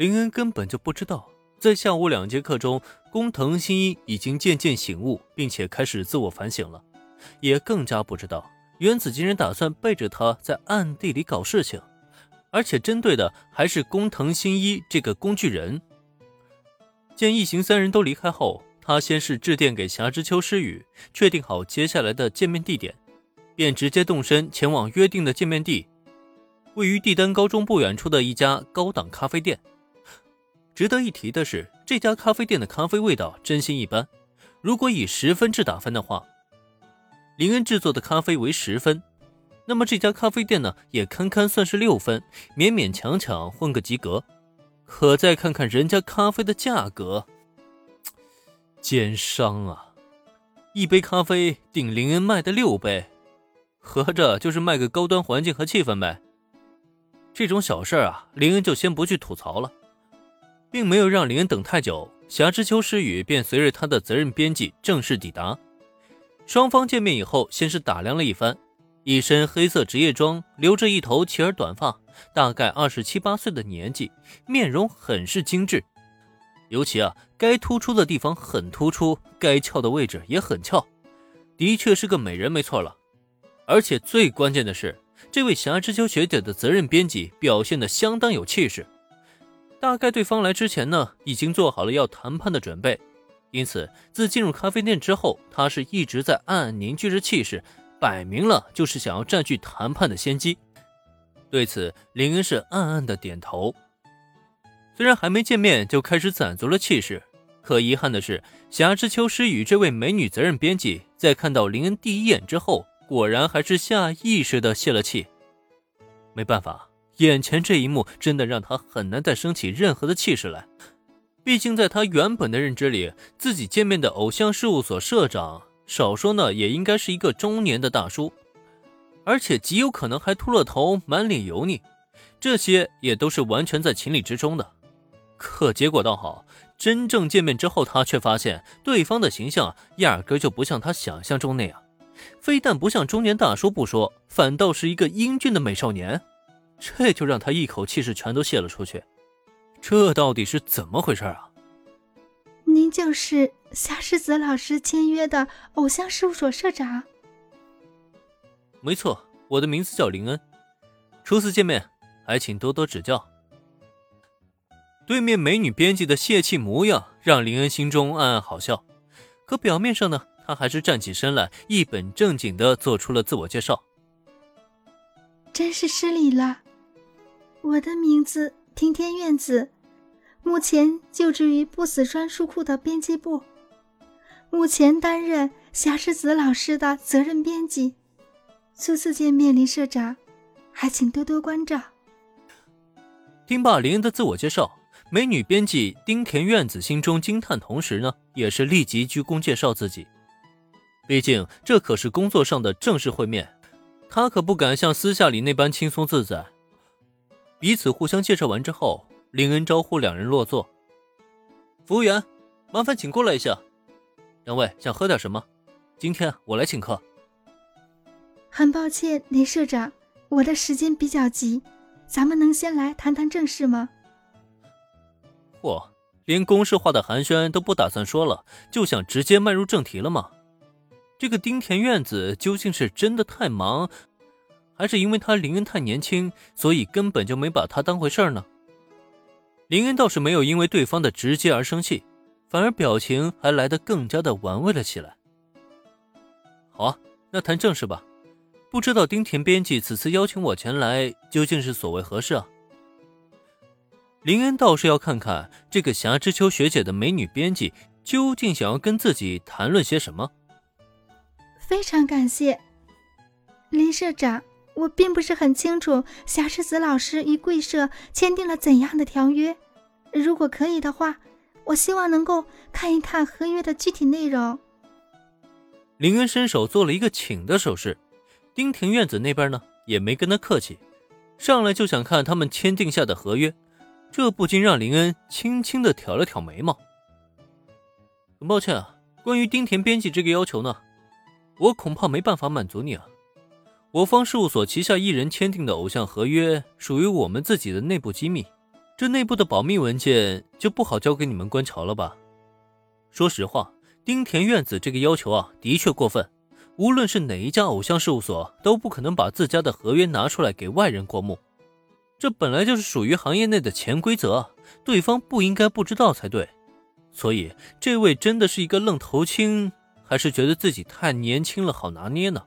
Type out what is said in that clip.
林恩根本就不知道，在下午两节课中，工藤新一已经渐渐醒悟，并且开始自我反省了，也更加不知道原子竟然打算背着他在暗地里搞事情，而且针对的还是工藤新一这个工具人。见一行三人都离开后，他先是致电给霞之丘诗雨，确定好接下来的见面地点，便直接动身前往约定的见面地，位于帝丹高中不远处的一家高档咖啡店。值得一提的是，这家咖啡店的咖啡味道真心一般。如果以十分制打分的话，林恩制作的咖啡为十分，那么这家咖啡店呢，也堪堪算是六分，勉勉强强混个及格。可再看看人家咖啡的价格，奸商啊！一杯咖啡顶林恩卖的六杯，合着就是卖个高端环境和气氛呗。这种小事啊，林恩就先不去吐槽了。并没有让林恩等太久，霞之丘诗雨便随着他的责任编辑正式抵达。双方见面以后，先是打量了一番，一身黑色职业装，留着一头齐耳短发，大概二十七八岁的年纪，面容很是精致，尤其啊，该突出的地方很突出，该翘的位置也很翘，的确是个美人，没错了。而且最关键的是，这位霞之丘学姐的责任编辑表现的相当有气势。大概对方来之前呢，已经做好了要谈判的准备，因此自进入咖啡店之后，他是一直在暗暗凝聚着气势，摆明了就是想要占据谈判的先机。对此，林恩是暗暗的点头。虽然还没见面就开始攒足了气势，可遗憾的是，霞之秋诗雨这位美女责任编辑在看到林恩第一眼之后，果然还是下意识的泄了气。没办法。眼前这一幕真的让他很难再升起任何的气势来。毕竟在他原本的认知里，自己见面的偶像事务所社长，少说呢也应该是一个中年的大叔，而且极有可能还秃了头，满脸油腻，这些也都是完全在情理之中的。可结果倒好，真正见面之后，他却发现对方的形象压根就不像他想象中那样，非但不像中年大叔不说，反倒是一个英俊的美少年。这就让他一口气是全都泄了出去，这到底是怎么回事啊？您就是夏世子老师签约的偶像事务所社长？没错，我的名字叫林恩。初次见面，还请多多指教。对面美女编辑的泄气模样，让林恩心中暗暗好笑。可表面上呢，他还是站起身来，一本正经的做出了自我介绍。真是失礼了。我的名字听天院子，目前就职于不死专书库的编辑部，目前担任霞世子老师的责任编辑。初次见面，林社长，还请多多关照。听罢林恩的自我介绍，美女编辑丁田院子心中惊叹，同时呢，也是立即鞠躬介绍自己。毕竟这可是工作上的正式会面，他可不敢像私下里那般轻松自在。彼此互相介绍完之后，林恩招呼两人落座。服务员，麻烦请过来一下。两位想喝点什么？今天我来请客。很抱歉，林社长，我的时间比较急，咱们能先来谈谈正事吗？嚯，连公式化的寒暄都不打算说了，就想直接迈入正题了吗？这个丁田院子究竟是真的太忙？还是因为他林恩太年轻，所以根本就没把他当回事儿呢。林恩倒是没有因为对方的直接而生气，反而表情还来得更加的玩味了起来。好啊，那谈正事吧。不知道丁田编辑此次邀请我前来，究竟是所谓何事啊？林恩倒是要看看这个霞之秋学姐的美女编辑究竟想要跟自己谈论些什么。非常感谢，林社长。我并不是很清楚霞世子老师与贵社签订了怎样的条约。如果可以的话，我希望能够看一看合约的具体内容。林恩伸手做了一个请的手势，丁庭院子那边呢也没跟他客气，上来就想看他们签订下的合约，这不禁让林恩轻轻的挑了挑眉毛。很抱歉啊，关于丁田编辑这个要求呢，我恐怕没办法满足你啊。我方事务所旗下艺人签订的偶像合约属于我们自己的内部机密，这内部的保密文件就不好交给你们观瞧了吧？说实话，丁田院子这个要求啊，的确过分。无论是哪一家偶像事务所，都不可能把自家的合约拿出来给外人过目。这本来就是属于行业内的潜规则，对方不应该不知道才对。所以，这位真的是一个愣头青，还是觉得自己太年轻了好拿捏呢？